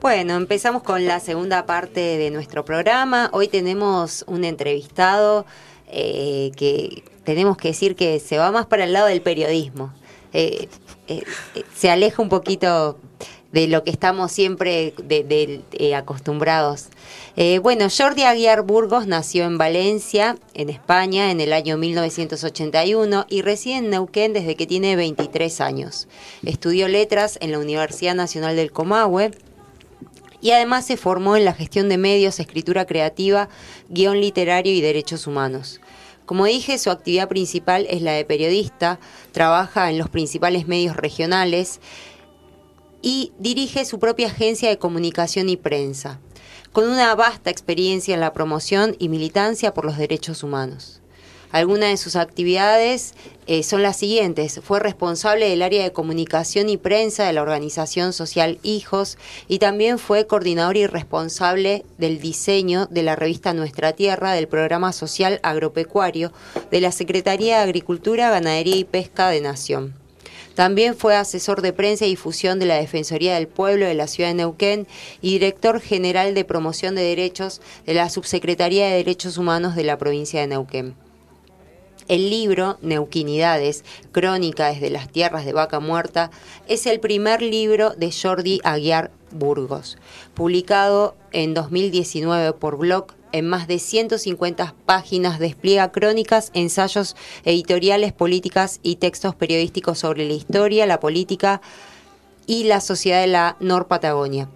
Bueno, empezamos con la segunda parte de nuestro programa. Hoy tenemos un entrevistado eh, que tenemos que decir que se va más para el lado del periodismo. Eh, eh, se aleja un poquito de lo que estamos siempre acostumbrados. bueno, Jordi Aguiar Burgos nació en Valencia, en España, en el año 1981 y reside en Neuquén desde que tiene 23 años. Estudió letras en la Universidad Nacional del Comahue y además se formó en la gestión de medios, escritura creativa, guion literario y derechos humanos. Como dije, su actividad principal es la de periodista, trabaja en los principales medios regionales y dirige su propia agencia de comunicación y prensa, con una vasta experiencia en la promoción y militancia por los derechos humanos. Algunas de sus actividades eh, son las siguientes. Fue responsable del área de comunicación y prensa de la organización social Hijos y también fue coordinador y responsable del diseño de la revista Nuestra Tierra del programa social agropecuario de la Secretaría de Agricultura, Ganadería y Pesca de Nación. También fue asesor de prensa y difusión de la Defensoría del Pueblo de la ciudad de Neuquén y director general de promoción de derechos de la Subsecretaría de Derechos Humanos de la provincia de Neuquén. El libro Neuquinidades, Crónica desde las tierras de Vaca Muerta, es el primer libro de Jordi Aguiar Burgos, publicado en 2019 por Blog en más de 150 páginas despliega crónicas, ensayos editoriales, políticas y textos periodísticos sobre la historia, la política y la sociedad de la Nor Patagonia.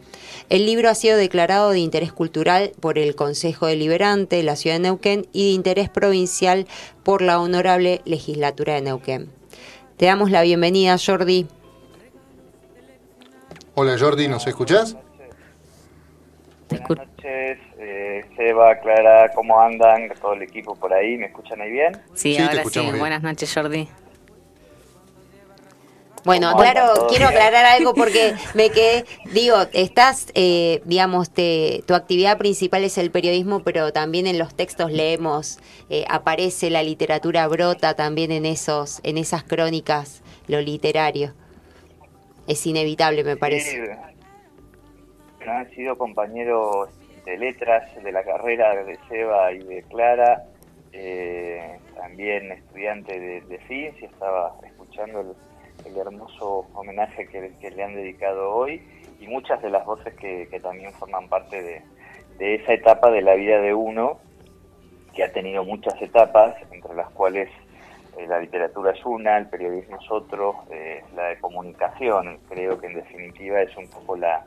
El libro ha sido declarado de interés cultural por el Consejo Deliberante de la Ciudad de Neuquén y de interés provincial por la Honorable Legislatura de Neuquén. Te damos la bienvenida, Jordi. Hola, Jordi, ¿nos escuchás? Buenas noches, eh, Seba, Clara, ¿cómo andan? Todo el equipo por ahí, ¿me escuchan ahí bien? Sí, ahora sí. Buenas noches, Jordi. Bueno, claro, quiero aclarar algo porque me quedé, digo, estás, eh, digamos, te, tu actividad principal es el periodismo, pero también en los textos leemos, eh, aparece la literatura brota también en esos, en esas crónicas, lo literario. Es inevitable, me parece. Sí, han sido compañeros de letras de la carrera de Seba y de Clara, eh, también estudiante de, de ciencia, estaba escuchando el hermoso homenaje que, le han dedicado hoy y muchas de las voces que, también forman parte de, esa etapa de la vida de uno, que ha tenido muchas etapas, entre las cuales eh, la literatura es una, el periodismo es otro, eh, la de comunicación, creo que en definitiva es un poco la,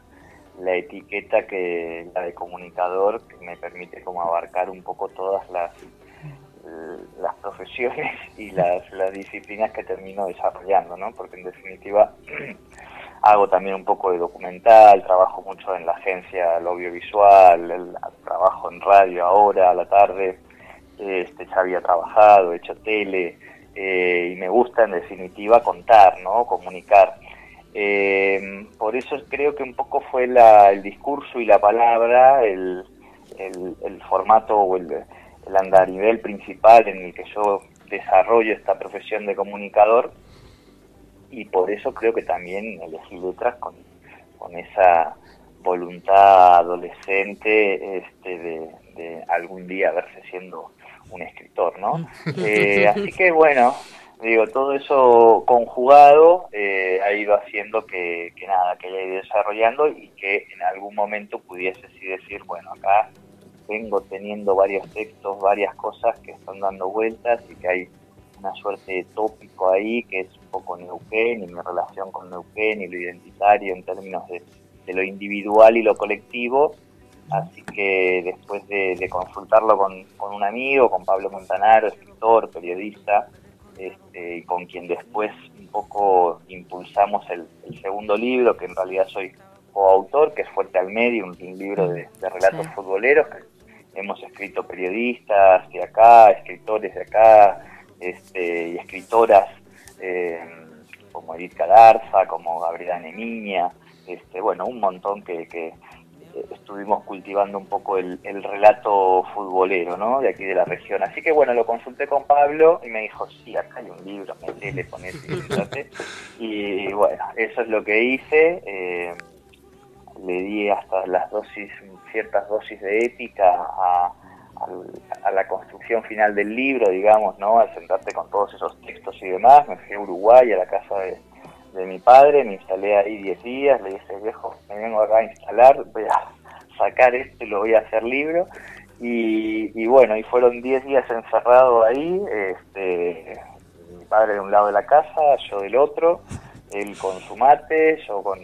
la etiqueta que la de comunicador que me permite como abarcar un poco todas las las profesiones y las, las disciplinas que termino desarrollando, ¿no? Porque en definitiva hago también un poco de documental, trabajo mucho en la agencia lo audiovisual, trabajo en radio ahora a la tarde, este, ya había trabajado, he hecho tele eh, y me gusta en definitiva contar, ¿no? Comunicar. Eh, por eso creo que un poco fue la, el discurso y la palabra, el, el, el formato o el el andarivel principal en el que yo desarrollo esta profesión de comunicador y por eso creo que también elegí letras con, con esa voluntad adolescente este, de, algún día verse siendo un escritor, ¿no? Eh, así que bueno, digo, todo eso conjugado eh, ha ido haciendo que, que nada, que haya ido desarrollando y que en algún momento pudiese así decir, bueno, acá vengo teniendo varios textos, varias cosas que están dando vueltas y que hay una suerte de tópico ahí que es un poco Neuquén y mi relación con Neuquén y lo identitario en términos de, lo individual y lo colectivo. Así que después de, consultarlo con, un amigo, con Pablo Montanaro, escritor, periodista, este, y con quien después un poco impulsamos el, el segundo libro, que en realidad soy coautor, que es Fuerte al Medio, un, libro de, relatos futboleros, hemos escrito periodistas de acá, escritores de acá, este, y escritoras eh, como Edith Cadarza, como Gabriela Nemiña, este, bueno, un montón que, que estuvimos cultivando un poco el, relato futbolero, ¿no? De aquí de la región. Así que bueno, lo consulté con Pablo y me dijo, sí, acá hay un libro, metele, ponete, y bueno, eso es lo que hice. Eh, le di hasta las dosis, ciertas dosis de épica a, la construcción final del libro, digamos, ¿no? Al sentarte con todos esos textos y demás, me fui a Uruguay, a la casa de, mi padre, me instalé ahí 10 días, le dije, viejo, me vengo acá a instalar, voy a sacar esto y lo voy a hacer libro. Y, bueno, y fueron 10 días encerrado ahí, este, mi padre de un lado de la casa, yo del otro, él con su mate, yo con,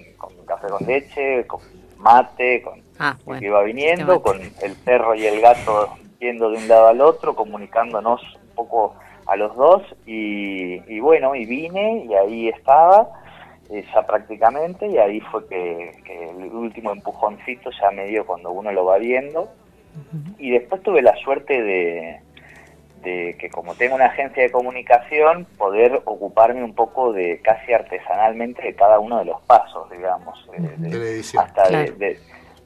café con leche, con mate, con ah, que iba viniendo, con el perro y el gato yendo de un lado al otro, comunicándonos un poco a los dos y, bueno, y vine y ahí estaba eh, ya prácticamente y ahí fue que, el último empujoncito ya me dio cuando uno lo va viendo. Y después tuve la suerte de, de que como tengo una agencia de comunicación, poder ocuparme un poco de casi artesanalmente de cada uno de los pasos, digamos. De, hasta claro. De,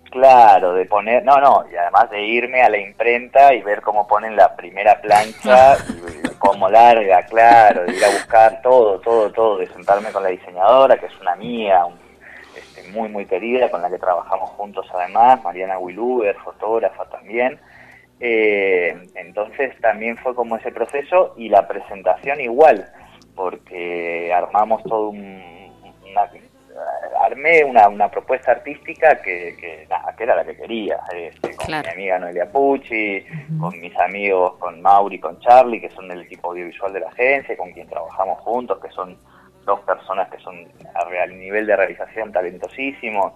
claro, de poner, no, no, y además de irme a la imprenta y ver cómo ponen la primera plancha, y, cómo larga, claro, de ir a buscar todo, todo, todo, de sentarme con la diseñadora, que es una mía, este, muy, muy querida, con la que trabajamos juntos además, Mariana Wiluber, fotógrafa también eh, entonces también fue como ese proceso y la presentación igual, porque armamos todo un, una, armé una, una propuesta artística que, que, que era la que quería, este, con mi amiga Noelia Pucci, con mis amigos, con Mauri, con Charlie, que son del equipo audiovisual de la agencia, con quien trabajamos juntos, que son dos personas que son a nivel de realización talentosísimos.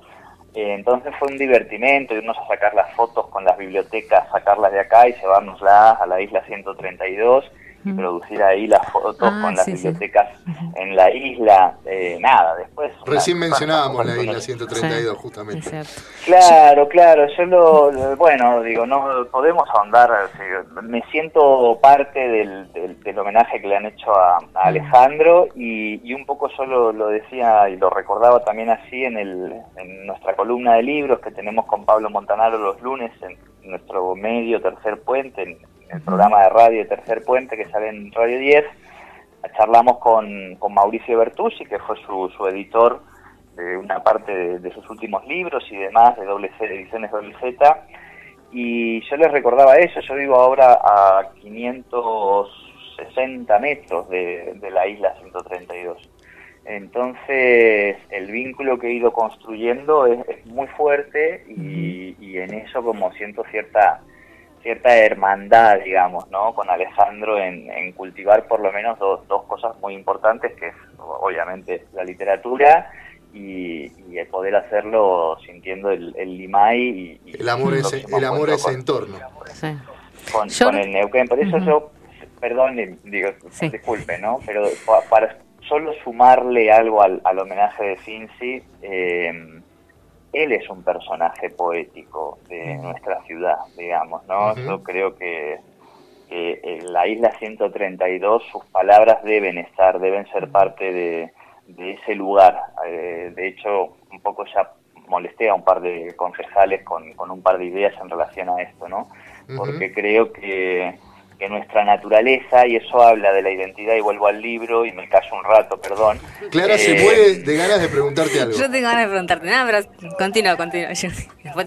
Eh, entonces fue un divertimento irnos a sacar las fotos con las bibliotecas, sacarlas de acá y llevárnoslas a la isla 132 y producir ahí las fotos ah, con las bibliotecas en la isla. Eh, nada, después... Recién mencionábamos la isla 132 justamente. Claro, claro, yo lo, bueno, digo, no podemos ahondar, me siento parte del, del, homenaje que le han hecho a, Alejandro y, y, un poco yo lo, decía y lo recordaba también así en, el, en nuestra columna de libros que tenemos con Pablo Montanaro los lunes en nuestro medio Tercer Puente, en, el programa de radio Tercer Puente que sale en Radio 10, charlamos con, con Mauricio Bertuzzi, que fue su, su editor de una parte de, sus últimos libros y demás, de doble C, ediciones doble Z, y yo les recordaba eso, yo vivo ahora a 560 metros de, de la isla 132. Entonces, el vínculo que he ido construyendo es, muy fuerte y, y, en eso como siento cierta cierta hermandad, digamos, ¿no? Con Alejandro en, cultivar por lo menos dos, dos cosas muy importantes, que es obviamente la literatura y, el poder hacerlo sintiendo el, el limay y, el amor ese, el amor ese entorno. Con, el Neuquén. Por eso yo, perdón, digo, disculpe, ¿no? Pero para solo sumarle algo al, al homenaje de Cincy, eh, él es un personaje poético de nuestra ciudad, digamos, ¿no? Yo creo que, en la isla 132 sus palabras deben estar, deben ser parte de, ese lugar. Eh, de hecho, un poco ya molesté a un par de concejales con, con un par de ideas en relación a esto, ¿no? Porque creo que que nuestra naturaleza, y eso habla de la identidad, y vuelvo al libro y me callo un rato, perdón. Clara se eh, muere de ganas de preguntarte algo. Yo tengo ganas de preguntarte nada, pero continúa, continúa.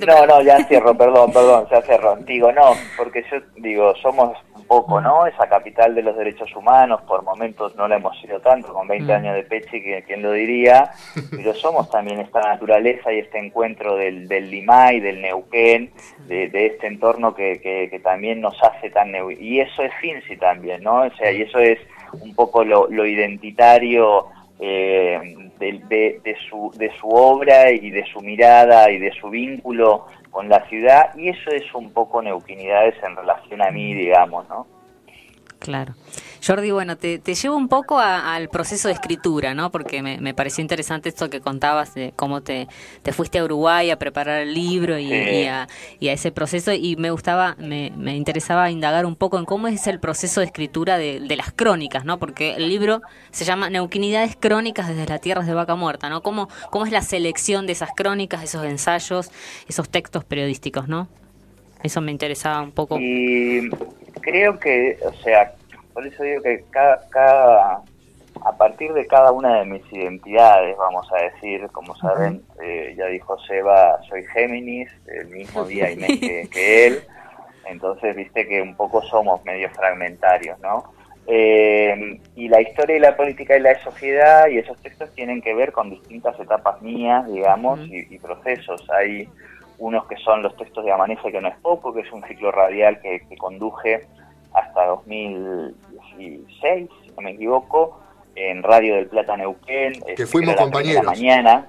no, no, ya cierro, perdón, perdón, ya cierro. Digo, no, porque yo digo, somos un poco, ¿no? Esa capital de los derechos humanos, por momentos no la hemos sido tanto, con 20 mm. años de Pechi, que quien lo diría, pero somos también esta naturaleza y este encuentro del, del Limay, del Neuquén, de, de este entorno que, que, también nos hace tan... Y eso es Finzi también, ¿no? O sea, y eso es un poco lo, identitario eh, de, su, de su obra y de su mirada y de su vínculo con la ciudad, y eso es un poco neuquinidades en relación a mí, digamos, ¿no? Claro. Jordi, bueno, te, llevo un poco al proceso de escritura, ¿no? Porque me, pareció interesante esto que contabas de cómo te, te fuiste a Uruguay a preparar el libro y, a, ese proceso y me gustaba, me, me, interesaba indagar un poco en cómo es el proceso de escritura de, las crónicas, ¿no? Porque el libro se llama Neuquinidades Crónicas desde las Tierras de Vaca Muerta, ¿no? ¿Cómo, cómo es la selección de esas crónicas, esos ensayos, esos textos periodísticos, ¿no? Eso me interesaba un poco. Y creo que, o sea, por eso digo que cada, a partir de cada una de mis identidades, vamos a decir, como saben, eh, ya dijo Seba, soy Géminis, el mismo día y mes que, él, entonces viste que un poco somos medio fragmentarios, ¿no? Eh, y la historia y la política y la sociedad y esos textos tienen que ver con distintas etapas mías, digamos, y, procesos. Hay unos que son los textos de Amanece, que no es poco, que es un ciclo radial que, que conduje hasta 2016, si no me equivoco, en Radio del Plata Neuquén. Que este, fuimos compañeros. mañana.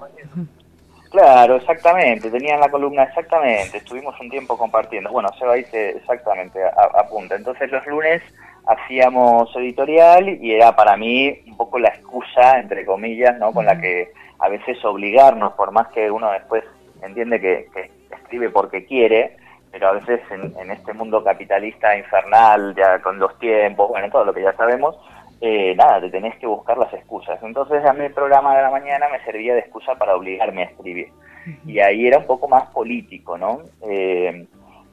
Claro, exactamente, tenían la columna exactamente, estuvimos un tiempo compartiendo. Bueno, Seba dice exactamente, apunta. Entonces los lunes hacíamos editorial y era para mí un poco la excusa, entre comillas, ¿no? con la que a veces obligarnos, por más que uno después entiende que, escribe porque quiere, pero a veces en, en, este mundo capitalista infernal, ya con los tiempos, bueno, todo lo que ya sabemos, eh, nada, te tenés que buscar las excusas. Entonces a mí el programa de la mañana me servía de excusa para obligarme a escribir. Y ahí era un poco más político, ¿no? Eh,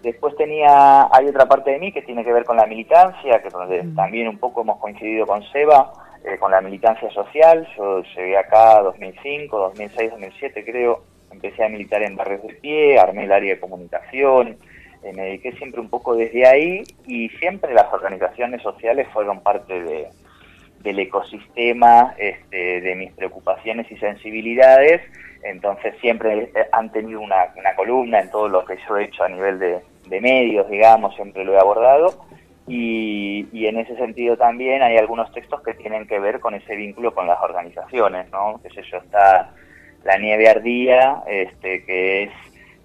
después tenía, hay otra parte de mí que tiene que ver con la militancia, que donde también un poco hemos coincidido con Seba, eh, con la militancia social. Yo llegué acá 2005, 2006, 2007 creo, empecé a militar en barrios de pie, armé el área de comunicación, me dediqué siempre un poco desde ahí y siempre las organizaciones sociales fueron parte de, del ecosistema, este, de mis preocupaciones y sensibilidades, entonces siempre han tenido una, columna en todo lo que yo he hecho a nivel de, medios, digamos, siempre lo he abordado, y, y, en ese sentido también hay algunos textos que tienen que ver con ese vínculo con las organizaciones, ¿no? Que sé yo, está La Nieve Ardía, este, que es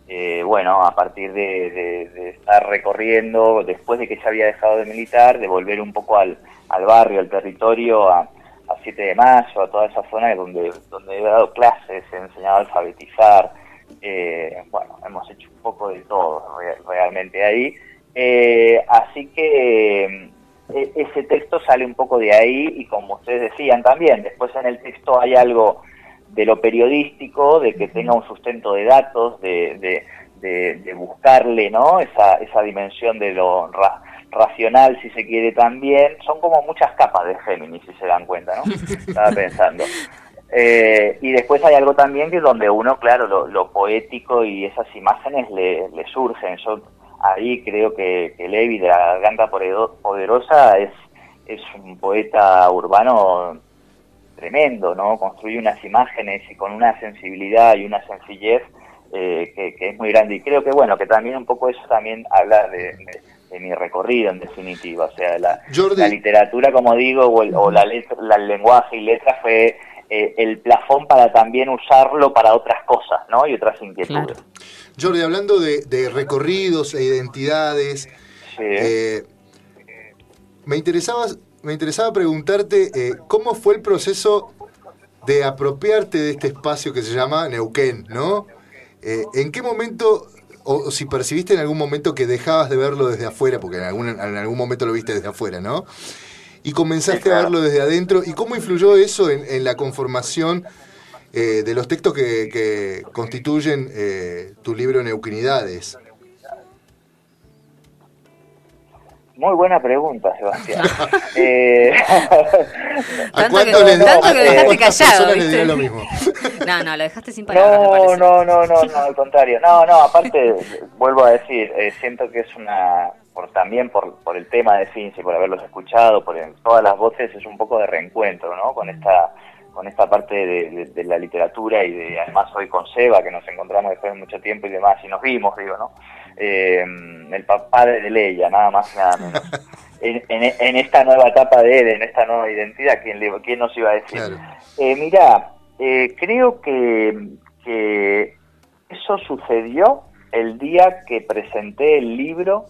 eh, bueno, a partir de, estar recorriendo, después de que ya había dejado de militar, de volver un poco al, al barrio, al territorio, a, a 7 de mayo, a toda esa zona donde, donde he dado clases, he enseñado a alfabetizar, eh, bueno, hemos hecho un poco de todo realmente ahí. Eh, así que e, ese texto sale un poco de ahí y como ustedes decían también, después en el texto hay algo de lo periodístico, de que tenga un sustento de datos, de, de, de, buscarle ¿no? esa, esa dimensión de lo racional, si se quiere también. Son como muchas capas de Géminis, si se dan cuenta, ¿no? Estaba pensando. Eh, y después hay algo también que donde uno, claro, lo, poético y esas imágenes le, le surgen. Yo ahí creo que, que Levi de la Garganta Poderosa es, es un poeta urbano tremendo, ¿no? Construye unas imágenes y con una sensibilidad y una sencillez eh, que, es muy grande. Y creo que, bueno, que también un poco eso también habla de, mi recorrido, en definitiva. O sea, la, la literatura, como digo, o el, la letra, el lenguaje y letra fue eh, el plafón para también usarlo para otras cosas, ¿no? Y otras inquietudes. Jordi, hablando de, recorridos e identidades, eh, me interesaba me interesaba preguntarte eh, cómo fue el proceso de apropiarte de este espacio que se llama Neuquén, ¿no? Eh, ¿En qué momento, o, si percibiste en algún momento que dejabas de verlo desde afuera, porque en algún, en algún momento lo viste desde afuera, ¿no? Y comenzaste a verlo desde adentro, ¿y cómo influyó eso en, la conformación eh, de los textos que, que constituyen tu libro Neuquinidades? Muy buena pregunta, Sebastián. eh... tanto, que, tanto que dejaste callado, ¿viste? Lo mismo? No, no, lo dejaste sin palabras. No, no, no, no, no, al contrario. No, no, aparte, vuelvo a decir, eh, siento que es una, por también por, por el tema de Finzi, por haberlos escuchado, por todas las voces, es un poco de reencuentro, ¿no? Con esta con esta parte de, la literatura y de además hoy con Seba, que nos encontramos después de mucho tiempo y demás, y nos vimos, digo, ¿no? Eh, el papá de Leia, nada más y nada menos. En, esta nueva etapa de él, en esta nueva identidad, ¿quién, quién nos iba a decir? Eh, mira, eh, creo que, que eso sucedió el día que presenté el libro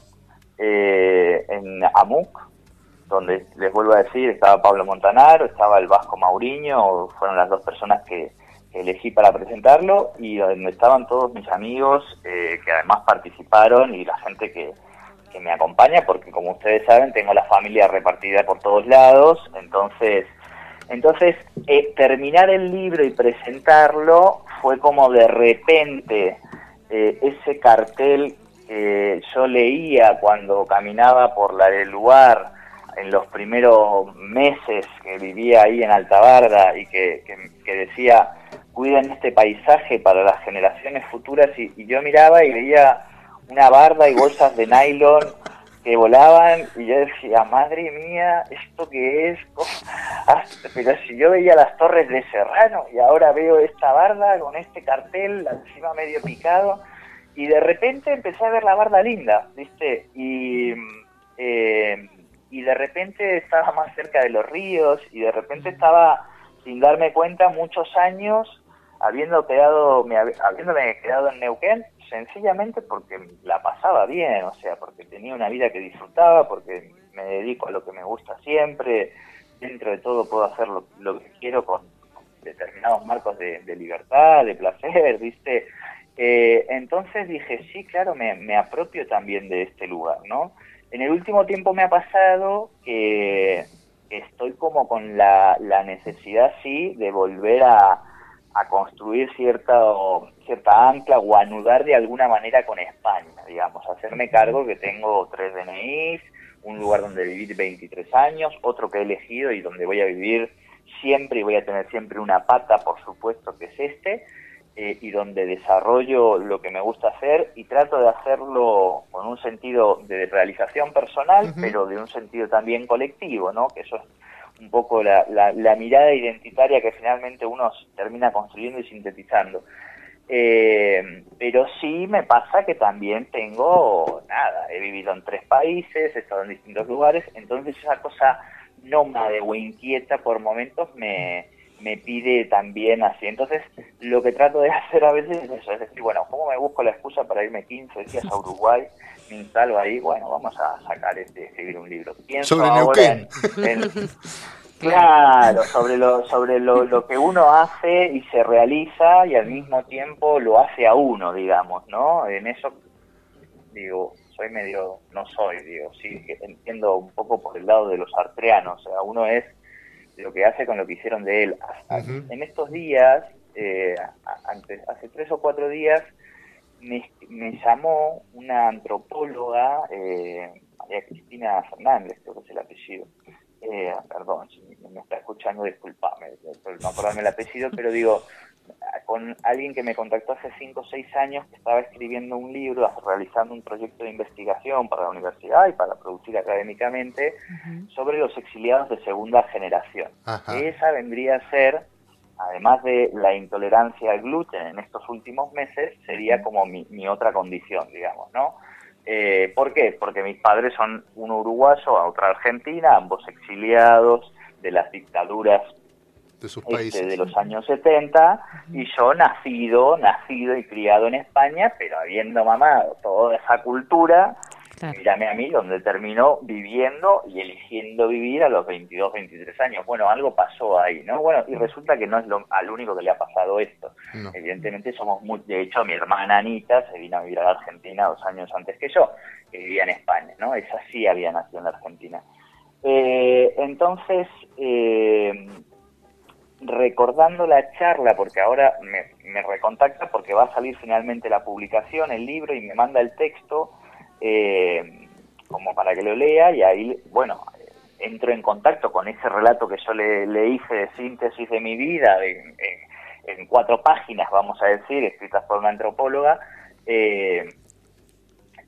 eh, en AMUC, donde les vuelvo a decir, estaba Pablo Montanaro, estaba el Vasco Mauriño, fueron las dos personas que, elegí para presentarlo y donde estaban todos mis amigos eh, que además participaron y la gente que, me acompaña, porque como ustedes saben tengo la familia repartida por todos lados, entonces, entonces eh, terminar el libro y presentarlo fue como de repente eh, ese cartel que yo leía cuando caminaba por la del lugar en los primeros meses que vivía ahí en Altabarda y que, decía, cuiden este paisaje para las generaciones futuras y, yo miraba y veía una barda y bolsas de nylon que volaban y yo decía, madre mía, ¿esto qué es? Ah, pero si yo veía las torres de Serrano y ahora veo esta barda con este cartel encima medio picado y de repente empecé a ver la barda linda, ¿viste? Y, eh, y de repente estaba más cerca de los ríos y de repente estaba, sin darme cuenta, muchos años habiendo quedado, me, habiéndome quedado en Neuquén, sencillamente porque la pasaba bien, o sea, porque tenía una vida que disfrutaba, porque me dedico a lo que me gusta siempre, dentro de todo puedo hacer lo, que quiero con, determinados marcos de, libertad, de placer, ¿viste? Eh, entonces dije, sí, claro, me, apropio también de este lugar, ¿no? En el último tiempo me ha pasado que estoy como con la, necesidad, sí, de volver a, construir cierta, cierta ancla o anudar de alguna manera con España, digamos, hacerme cargo que tengo tres DNIs, un lugar donde vivir 23 años, otro que he elegido y donde voy a vivir siempre y voy a tener siempre una pata, por supuesto, que es este, eh, y donde desarrollo lo que me gusta hacer y trato de hacerlo con un sentido de realización personal, pero de un sentido también colectivo, ¿no? Que eso es un poco la, la, mirada identitaria que finalmente uno termina construyendo y sintetizando. Eh, pero sí me pasa que también tengo, nada, he vivido en tres países, he estado en distintos lugares, entonces esa cosa nómade o inquieta por momentos me, me pide también así. Entonces, lo que trato de hacer a veces es eso, es decir, bueno, ¿cómo me busco la excusa para irme 15 días a Uruguay? Instalo ahí, bueno, vamos a sacar este, escribir un libro. Pienso sobre Neuquén. claro, sobre lo, sobre lo, lo que uno hace y se realiza y al mismo tiempo lo hace a uno, digamos, ¿no? En eso, digo, soy medio, no soy, digo, sí, entiendo un poco por el lado de los artreanos, o sea, uno es lo que hace con lo que hicieron de él. En estos días, eh, antes, hace tres o cuatro días, me, llamó una antropóloga, eh, María Cristina Fernández, creo que es el apellido. Eh, perdón, si me está escuchando, disculpame no acordarme el apellido, pero digo, con alguien que me contactó hace 5 o 6 años que estaba escribiendo un libro, realizando un proyecto de investigación para la universidad y para producir académicamente sobre los exiliados de segunda generación. Esa vendría a ser, además de la intolerancia al gluten en estos últimos meses, sería como mi, otra condición, digamos, ¿no? Eh, ¿Por qué? Porque mis padres son uno uruguayo, otra argentina, ambos exiliados de las dictaduras de este, de los años 70 y yo nacido, nacido y criado en España, pero habiendo mamado toda esa cultura, mírame a mí donde terminó viviendo y eligiendo vivir a los 22, 23 años. Bueno, algo pasó ahí, ¿no? Bueno, y resulta que no es lo, al único que le ha pasado esto. Evidentemente somos muy, de hecho mi hermana Anita se vino a vivir a la Argentina dos años antes que yo, que vivía en España, ¿no? Esa sí había nacido en la Argentina. Eh, entonces, eh, recordando la charla, porque ahora me, recontacta porque va a salir finalmente la publicación, el libro, y me manda el texto eh, como para que lo lea, y ahí, bueno, entro en contacto con ese relato que yo le, hice de síntesis de mi vida, en cuatro páginas, vamos a decir, escritas por una antropóloga, eh,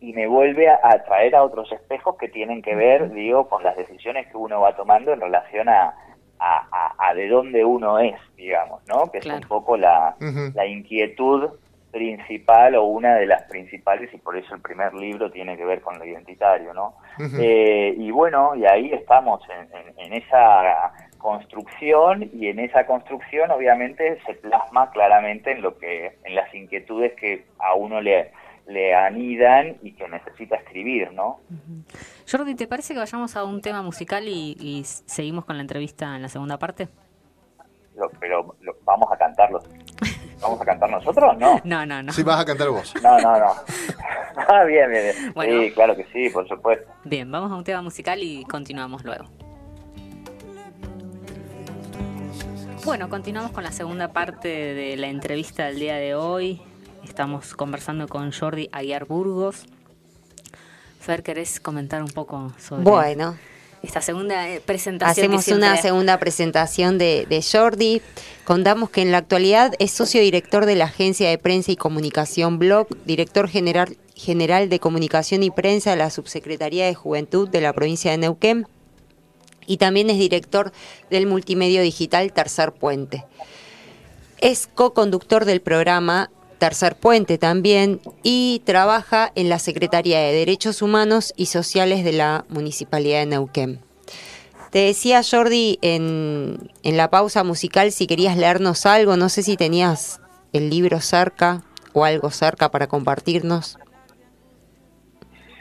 y me vuelve a, a, traer a otros espejos que tienen que ver, digo, con las decisiones que uno va tomando en relación a, a, de dónde uno es, digamos, ¿no? Que es un poco la, la inquietud principal o una de las principales y por eso el primer libro tiene que ver con lo identitario, ¿no? Eh, y bueno, y ahí estamos en, en, esa construcción y en esa construcción obviamente se plasma claramente en lo que en las inquietudes que a uno le, le anidan y que necesita escribir, ¿no? Jordi, ¿te parece que vayamos a un tema musical y, seguimos con la entrevista en la segunda parte? pero vamos a cantarlo. ¿Vamos a cantar nosotros? No. No, no, no. Sí, vas a cantar vos. No, no, no. ah, bien, bien, bien. sí, claro que sí, por supuesto. Bien, vamos a un tema musical y continuamos luego. Bueno, continuamos con la segunda parte de la entrevista del día de hoy. Estamos conversando con Jordi Aguiar Burgos. Fer, ¿querés comentar un poco sobre Bueno, esta segunda eh, presentación. Hacemos una segunda presentación de, de, Jordi. Contamos que en la actualidad es socio director de la Agencia de Prensa y Comunicación Blog, director general, general de Comunicación y Prensa de la Subsecretaría de Juventud de la provincia de Neuquén y también es director del multimedio digital Tercer Puente. Es co-conductor del programa Tercer Puente también y trabaja en la Secretaría de Derechos Humanos y Sociales de la Municipalidad de Neuquén. Te decía Jordi en, en la pausa musical si querías leernos algo, no sé si tenías el libro cerca o algo cerca para compartirnos.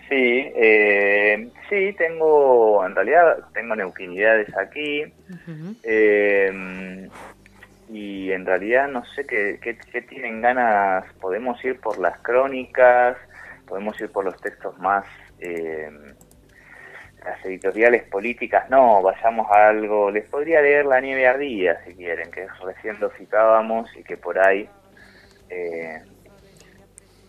Sí, eh, sí, tengo, en realidad tengo neuquinidades aquí. eh, y en realidad no sé qué, qué, tienen ganas, podemos ir por las crónicas, podemos ir por los textos más, eh, las editoriales políticas, no, vayamos a algo, les podría leer La nieve ardía si quieren, que recién lo citábamos y que por ahí, eh,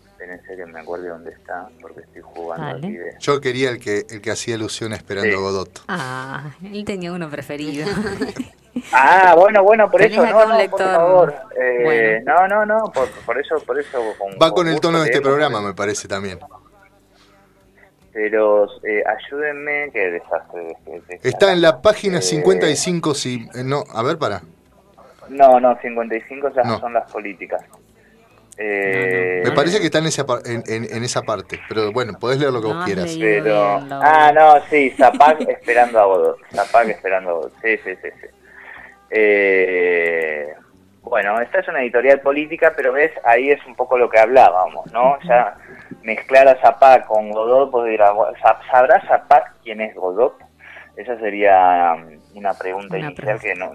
espérense que me acuerde dónde está, porque estoy jugando aquí de... Yo quería el que, el que hacía alusión esperando a Godot. Ah, él tenía uno preferido. Ah, bueno, bueno, por eso, no, no, por favor. Eh, No, no, no, por, por eso, por eso. Va con, el tono de este programa, me parece también. Pero eh, ayúdenme, qué desastre. Está en la página 55, si, eh, no, a ver, para. No, no, 55 ya no. son las políticas. Eh, me parece que está en esa, en, en, esa parte, pero bueno, podés leer lo que vos quieras. Pero, ah, no, sí, Zapac esperando a Godot. Zapac esperando a Godot. Sí, sí, sí. sí. Eh, bueno, esta es una editorial política, pero ves, ahí es un poco lo que hablábamos, ¿no? Ya mezclar a Zapac con Godot, podría, ¿sabrá Zapac quién es Godot? Esa sería um, una pregunta inicial que no,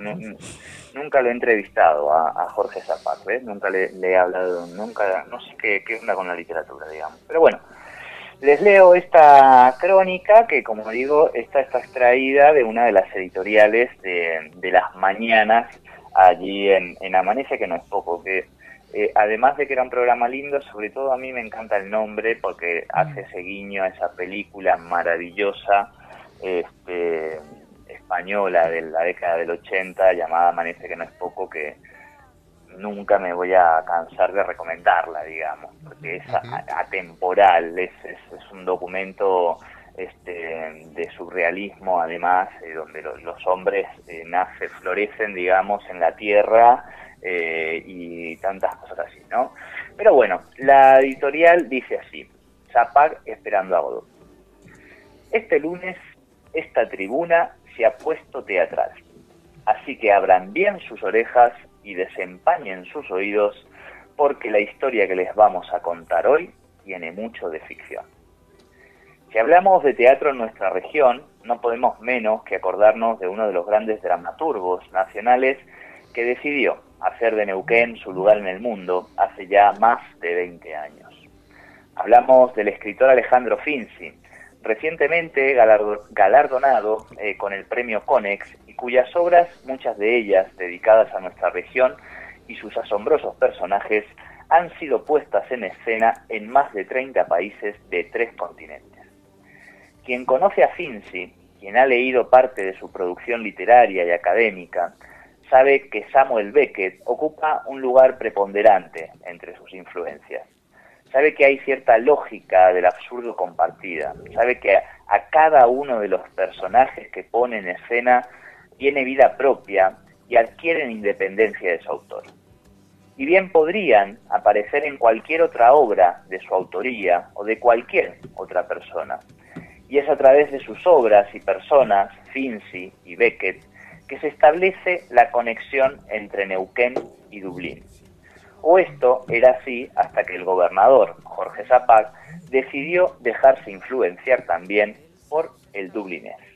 nunca lo he entrevistado a, Jorge Zapac, ¿ves? Nunca le, he hablado, nunca, no sé qué, qué onda con la literatura, digamos. Pero bueno, les leo esta crónica que, como digo, esta está extraída de una de las editoriales de, las mañanas allí en, Amanece, que no es poco, que eh, además de que era un programa lindo, sobre todo a mí me encanta el nombre porque hace ese guiño a esa película maravillosa este, española de la década del 80 llamada Amanece, que no es poco, que nunca me voy a cansar de recomendarla, digamos, porque es atemporal, es, es, un documento este, de surrealismo, además, eh, donde los hombres eh, nacen, florecen, digamos, en la tierra eh, y tantas cosas así, ¿no? Pero bueno, la editorial dice así, Zapac esperando a Godot. Este lunes, esta tribuna se ha puesto teatral, así que abran bien sus orejas y desempañen sus oídos porque la historia que les vamos a contar hoy tiene mucho de ficción. Si hablamos de teatro en nuestra región, no podemos menos que acordarnos de uno de los grandes dramaturgos nacionales que decidió hacer de Neuquén su lugar en el mundo hace ya más de 20 años. Hablamos del escritor Alejandro Finzi, recientemente galardonado eh, con el premio Conex y cuyas obras, muchas de ellas dedicadas a nuestra región y sus asombrosos personajes, han sido puestas en escena en más de 30 países de tres continentes. Quien conoce a Finzi, quien ha leído parte de su producción literaria y académica, sabe que Samuel Beckett ocupa un lugar preponderante entre sus influencias sabe que hay cierta lógica del absurdo compartida, sabe que a, cada uno de los personajes que pone en escena tiene vida propia y adquieren independencia de su autor. Y bien podrían aparecer en cualquier otra obra de su autoría o de cualquier otra persona. Y es a través de sus obras y personas, Finzi y Beckett, que se establece la conexión entre Neuquén y Dublín o esto era así hasta que el gobernador Jorge Zapac decidió dejarse influenciar también por el dublinés.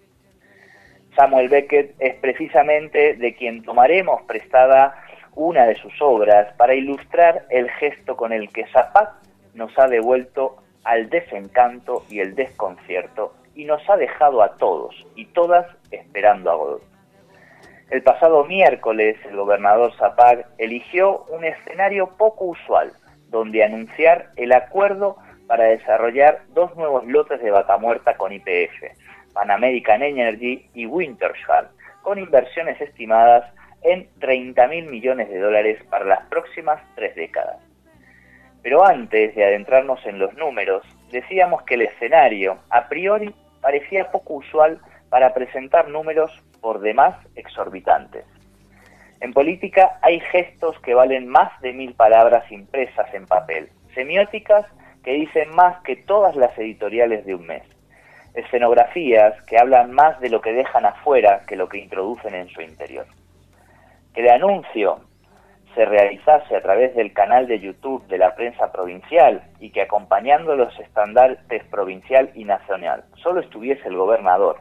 Samuel Beckett es precisamente de quien tomaremos prestada una de sus obras para ilustrar el gesto con el que Zapac nos ha devuelto al desencanto y el desconcierto y nos ha dejado a todos y todas esperando a Godot. El pasado miércoles, el gobernador Zapag eligió un escenario poco usual, donde anunciar el acuerdo para desarrollar dos nuevos lotes de vaca muerta con IPF, Pan American Energy y Wintershall, con inversiones estimadas en 30 mil millones de dólares para las próximas tres décadas. Pero antes de adentrarnos en los números, decíamos que el escenario, a priori, parecía poco usual para presentar números por demás exorbitantes. En política hay gestos que valen más de mil palabras impresas en papel, semióticas que dicen más que todas las editoriales de un mes, escenografías que hablan más de lo que dejan afuera que lo que introducen en su interior. Que el anuncio se realizase a través del canal de YouTube de la prensa provincial y que acompañando los estandartes provincial y nacional solo estuviese el gobernador,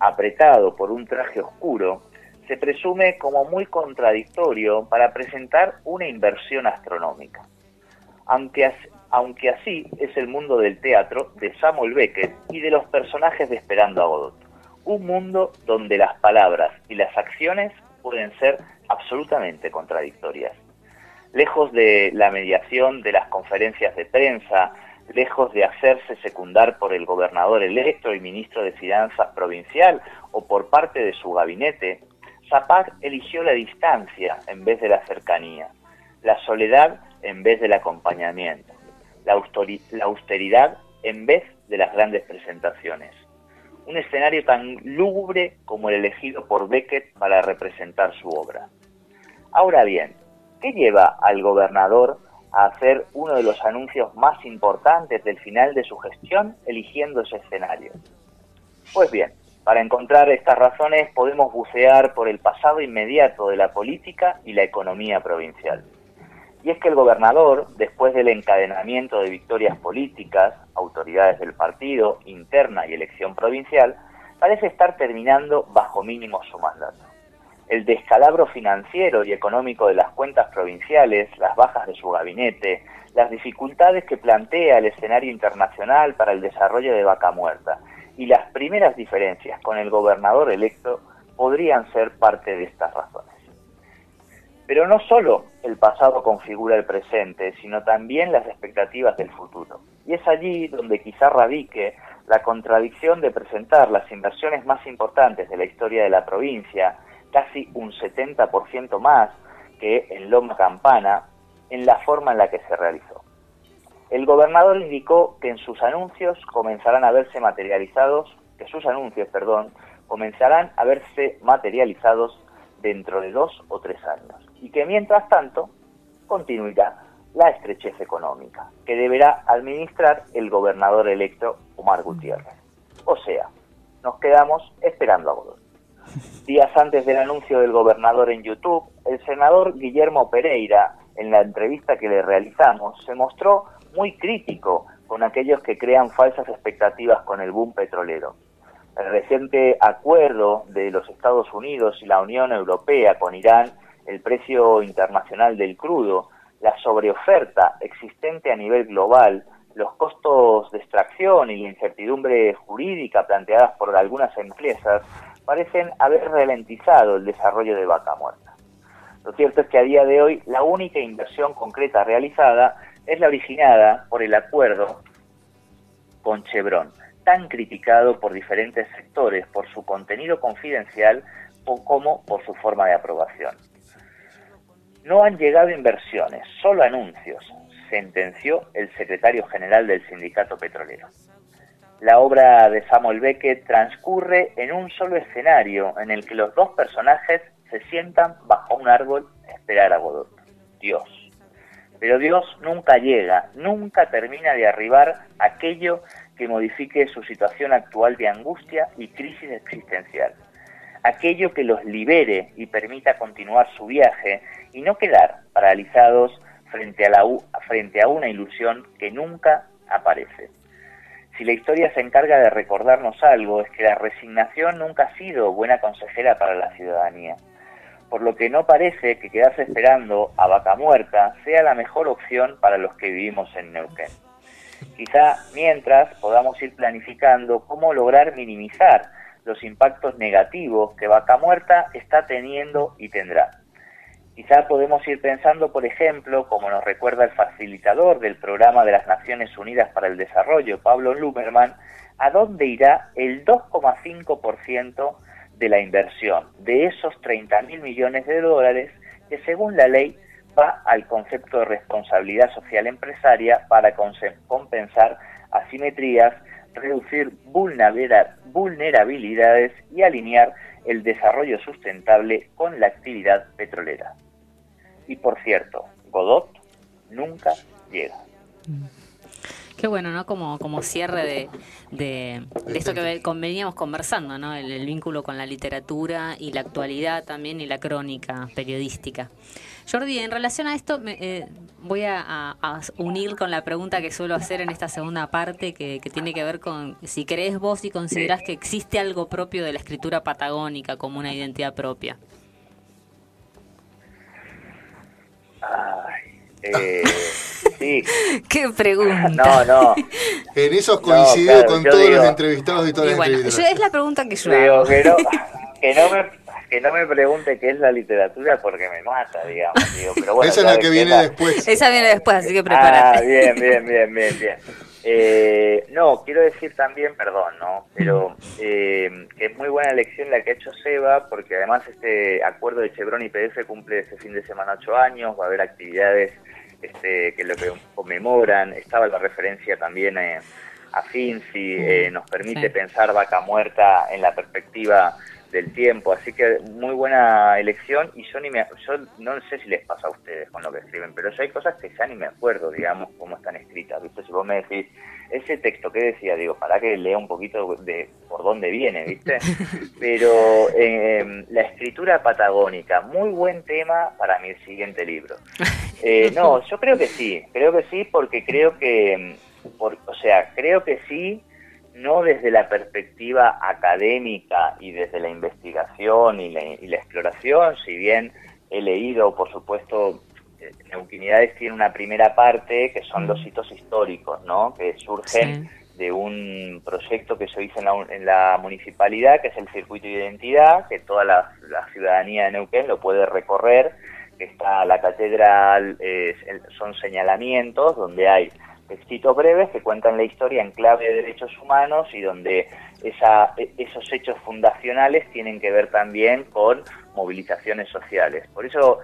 apretado por un traje oscuro, se presume como muy contradictorio para presentar una inversión astronómica. Aunque, aunque así es el mundo del teatro de Samuel Beckett y de los personajes de Esperando a Godot. Un mundo donde las palabras y las acciones pueden ser absolutamente contradictorias. Lejos de la mediación de las conferencias de prensa, lejos de hacerse secundar por el gobernador electo y ministro de Finanzas provincial o por parte de su gabinete, Zapac eligió la distancia en vez de la cercanía, la soledad en vez del acompañamiento, la, austeridad en vez de las grandes presentaciones un escenario tan lúgubre como el elegido por Beckett para representar su obra. Ahora bien, ¿qué lleva al gobernador a hacer uno de los anuncios más importantes del final de su gestión eligiendo ese escenario? Pues bien, para encontrar estas razones podemos bucear por el pasado inmediato de la política y la economía provincial. Y es que el gobernador, después del encadenamiento de victorias políticas, autoridades del partido, interna y elección provincial, parece estar terminando bajo mínimo su mandato. El descalabro financiero y económico de las cuentas provinciales, las bajas de su gabinete, las dificultades que plantea el escenario internacional para el desarrollo de Vaca Muerta y las primeras diferencias con el gobernador electo podrían ser parte de estas razones. Pero no solo el pasado configura el presente, sino también las expectativas del futuro. Y es allí donde quizá radique la contradicción de presentar las inversiones más importantes de la historia de la provincia, casi un 70% más que en Loma Campana, en la forma en la que se realizó. El gobernador indicó que en sus anuncios comenzarán a verse materializados, que sus anuncios, perdón, comenzarán a verse materializados dentro de dos o tres años y que mientras tanto continuará la estrechez económica que deberá administrar el gobernador electo Omar Gutiérrez. O sea, nos quedamos esperando a Godot. Días antes del anuncio del gobernador en YouTube, el senador Guillermo Pereira, en la entrevista que le realizamos, se mostró muy crítico con aquellos que crean falsas expectativas con el boom petrolero. El reciente acuerdo de los Estados Unidos y la Unión Europea con Irán, el precio internacional del crudo, la sobreoferta existente a nivel global, los costos de extracción y la incertidumbre jurídica planteadas por algunas empresas parecen haber ralentizado el desarrollo de vaca muerta. Lo cierto es que a día de hoy la única inversión concreta realizada es la originada por el acuerdo con Chevron tan criticado por diferentes sectores por su contenido confidencial o como por su forma de aprobación. No han llegado inversiones, solo anuncios, sentenció el secretario general del sindicato petrolero. La obra de Samuel Beckett transcurre en un solo escenario en el que los dos personajes se sientan bajo un árbol a esperar a Godot, Dios. Pero Dios nunca llega, nunca termina de arribar aquello que modifique su situación actual de angustia y crisis existencial. Aquello que los libere y permita continuar su viaje y no quedar paralizados frente a, la, frente a una ilusión que nunca aparece. Si la historia se encarga de recordarnos algo, es que la resignación nunca ha sido buena consejera para la ciudadanía, por lo que no parece que quedarse esperando a vaca muerta sea la mejor opción para los que vivimos en Neuquén. Quizá mientras podamos ir planificando cómo lograr minimizar los impactos negativos que Vaca Muerta está teniendo y tendrá. Quizá podemos ir pensando, por ejemplo, como nos recuerda el facilitador del programa de las Naciones Unidas para el Desarrollo, Pablo Lumerman, ¿a dónde irá el 2,5% de la inversión de esos 30 mil millones de dólares que según la ley va al concepto de responsabilidad social empresaria para compensar asimetrías, reducir vulnerabilidades y alinear el desarrollo sustentable con la actividad petrolera. Y por cierto, Godot nunca llega. Qué bueno, ¿no? Como, como cierre de, de, esto que veníamos conversando, ¿no? El, vínculo con la literatura y la actualidad también y la crónica periodística. Jordi, en relación a esto, me, eh, voy a, unir con la pregunta que suelo hacer en esta segunda parte, que, que tiene que ver con si crees vos y considerás que existe algo propio de la escritura patagónica como una identidad propia. Ay, eh, sí. Qué pregunta. No, no. En eso coincidido con todos los entrevistados y todas las bueno, Es la pregunta que yo digo, Que no, que no me que no me pregunte qué es la literatura porque me mata, digamos. Digo, pero bueno, Esa es la que viene después. Esa viene después, así que prepárate. Ah, bien, bien, bien, bien, bien. Eh, no, quiero decir también, perdón, ¿no? Pero eh, que es muy buena elección la que ha hecho Seba, porque además este acuerdo de Chevron y PDF cumple este fin de semana ocho años, va a haber actividades este, que lo conmemoran, estaba la referencia también eh, a Finzi, eh, nos permite pensar Vaca Muerta en la perspectiva del tiempo, así que muy buena elección y yo ni me, yo no sé si les pasa a ustedes con lo que escriben, pero yo hay cosas que ya ni me acuerdo, digamos, cómo están escritas, ¿viste? Si vos me decís, ese texto que decía, digo, para que lea un poquito de por dónde viene, ¿viste? Pero eh, la escritura patagónica, muy buen tema para mi siguiente libro. Eh, no, yo creo que sí, creo que sí porque creo que, por, o sea, creo que sí no desde la perspectiva académica y desde la investigación y la, exploración, si bien he leído, por supuesto, eh, Neuquinidades tiene una primera parte que son los hitos históricos, ¿no? que surgen de un proyecto que yo hice en la, municipalidad, que es el circuito de identidad, que toda la, ciudadanía de Neuquén lo puede recorrer, que está la catedral, son señalamientos donde hay textitos breves que cuentan la historia en clave de derechos humanos y donde esa, esos hechos fundacionales tienen que ver también con movilizaciones sociales. Por eso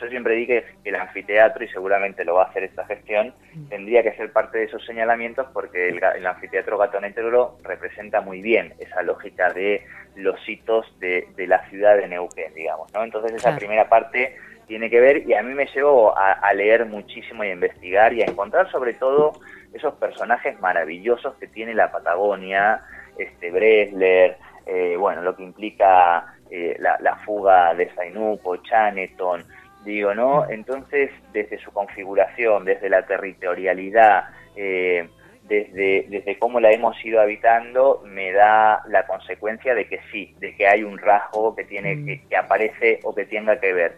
yo siempre dije que el anfiteatro, y seguramente lo va a hacer esta gestión, tendría que ser parte de esos señalamientos porque el, anfiteatro Gato Negro representa muy bien esa lógica de los hitos de, la ciudad de Neuquén, digamos. ¿no? Entonces esa primera parte tiene que ver y a mí me llevó a, leer muchísimo y a investigar y a encontrar sobre todo esos personajes maravillosos que tiene la Patagonia, este Bresler, eh, bueno, lo que implica eh, la, fuga de Sainupo, Chaneton, digo, ¿no? Entonces, desde su configuración, desde la territorialidad, eh, desde, desde cómo la hemos ido habitando, me da la consecuencia de que sí, de que hay un rasgo que tiene mm. que aparece o que tenga que ver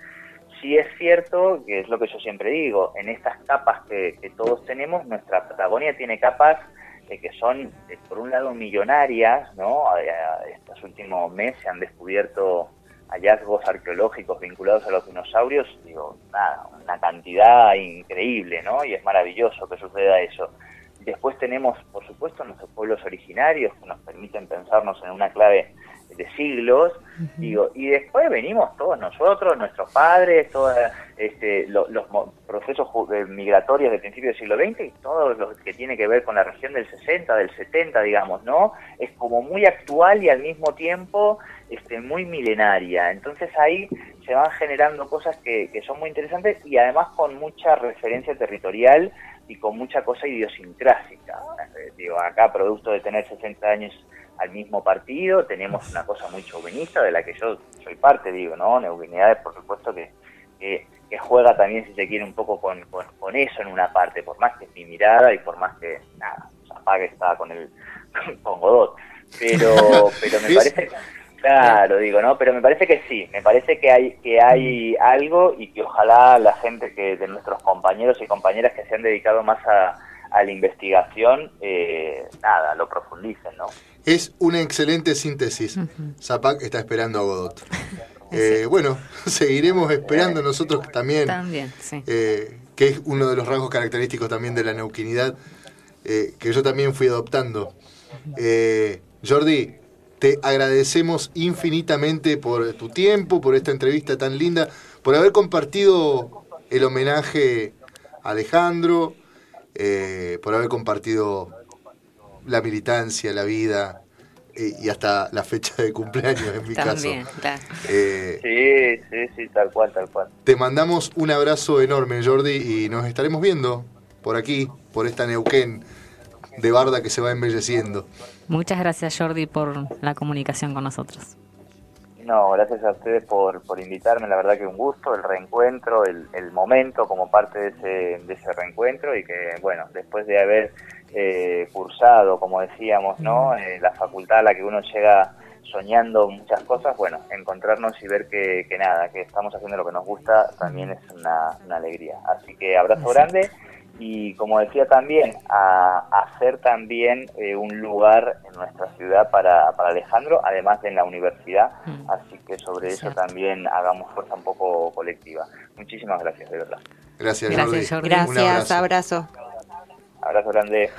sí es cierto, que es lo que yo siempre digo, en estas capas que, todos tenemos, nuestra Patagonia tiene capas eh, que son, eh, por un lado, millonarias, ¿no? Estos últimos meses se han descubierto hallazgos arqueológicos vinculados a los dinosaurios, digo, nada, una cantidad increíble, ¿no? Y es maravilloso que suceda eso. Después tenemos, por supuesto, nuestros pueblos originarios que nos permiten pensarnos en una clave de siglos, digo, y después venimos todos nosotros, nuestros padres, todos este, los procesos eh, migratorios del principio del siglo XX y todo lo que tiene que ver con la región del 60, del 70, digamos, ¿no? Es como muy actual y al mismo tiempo este, muy milenaria. Entonces ahí se van generando cosas que, que son muy interesantes y además con mucha referencia territorial y con mucha cosa idiosincrásica. Eh, digo, acá producto de tener 60 años al mismo partido, tenemos una cosa muy chauvinista de la que yo soy parte, digo, ¿no? Neuquinidades, por supuesto, que, que, juega también, si se quiere, un poco con, con, eso en una parte, por más que es mi mirada y por más que, nada, Zapague está con el con Godot. Pero, pero me parece, claro, digo, ¿no? Pero me parece que sí, me parece que hay, que hay algo y que ojalá la gente que, de nuestros compañeros y compañeras que se han dedicado más a, a la investigación, eh, nada, lo profundicen, ¿no? Es una excelente síntesis. Zapac está esperando a Godot. Eh, bueno, seguiremos esperando nosotros también. También, sí. Eh, que es uno de los rasgos característicos también de la neuquinidad, que yo también fui adoptando Eh, Jordi, te agradecemos infinitamente por tu tiempo, por esta entrevista tan linda, por haber compartido el homenaje a Alejandro, eh, por haber compartido la militancia, la vida eh, y hasta la fecha de cumpleaños en mi También, caso. Claro. sí, sí, sí, tal cual, tal cual. Te mandamos un abrazo enorme, Jordi, y nos estaremos viendo por aquí, por esta Neuquén de Barda que se va embelleciendo. Muchas gracias Jordi por la comunicación con nosotros. No, gracias a ustedes por, por invitarme, la verdad que un gusto, el reencuentro, el, el momento como parte de ese, de ese reencuentro y que, bueno, después de haber eh, cursado, como decíamos, ¿no? Eh, la facultad a la que uno llega soñando muchas cosas, bueno, encontrarnos y ver que, que nada, que estamos haciendo lo que nos gusta también es una, una alegría. Así que abrazo grande y como decía también, a, hacer también eh, un lugar en nuestra ciudad para, para Alejandro, además de en la universidad, Mm. así que sobre eso también hagamos fuerza un poco colectiva. Muchísimas gracias, de verdad. Gracias, Gracias, Jordi. Un Gracias, abrazo. Abrazo grande.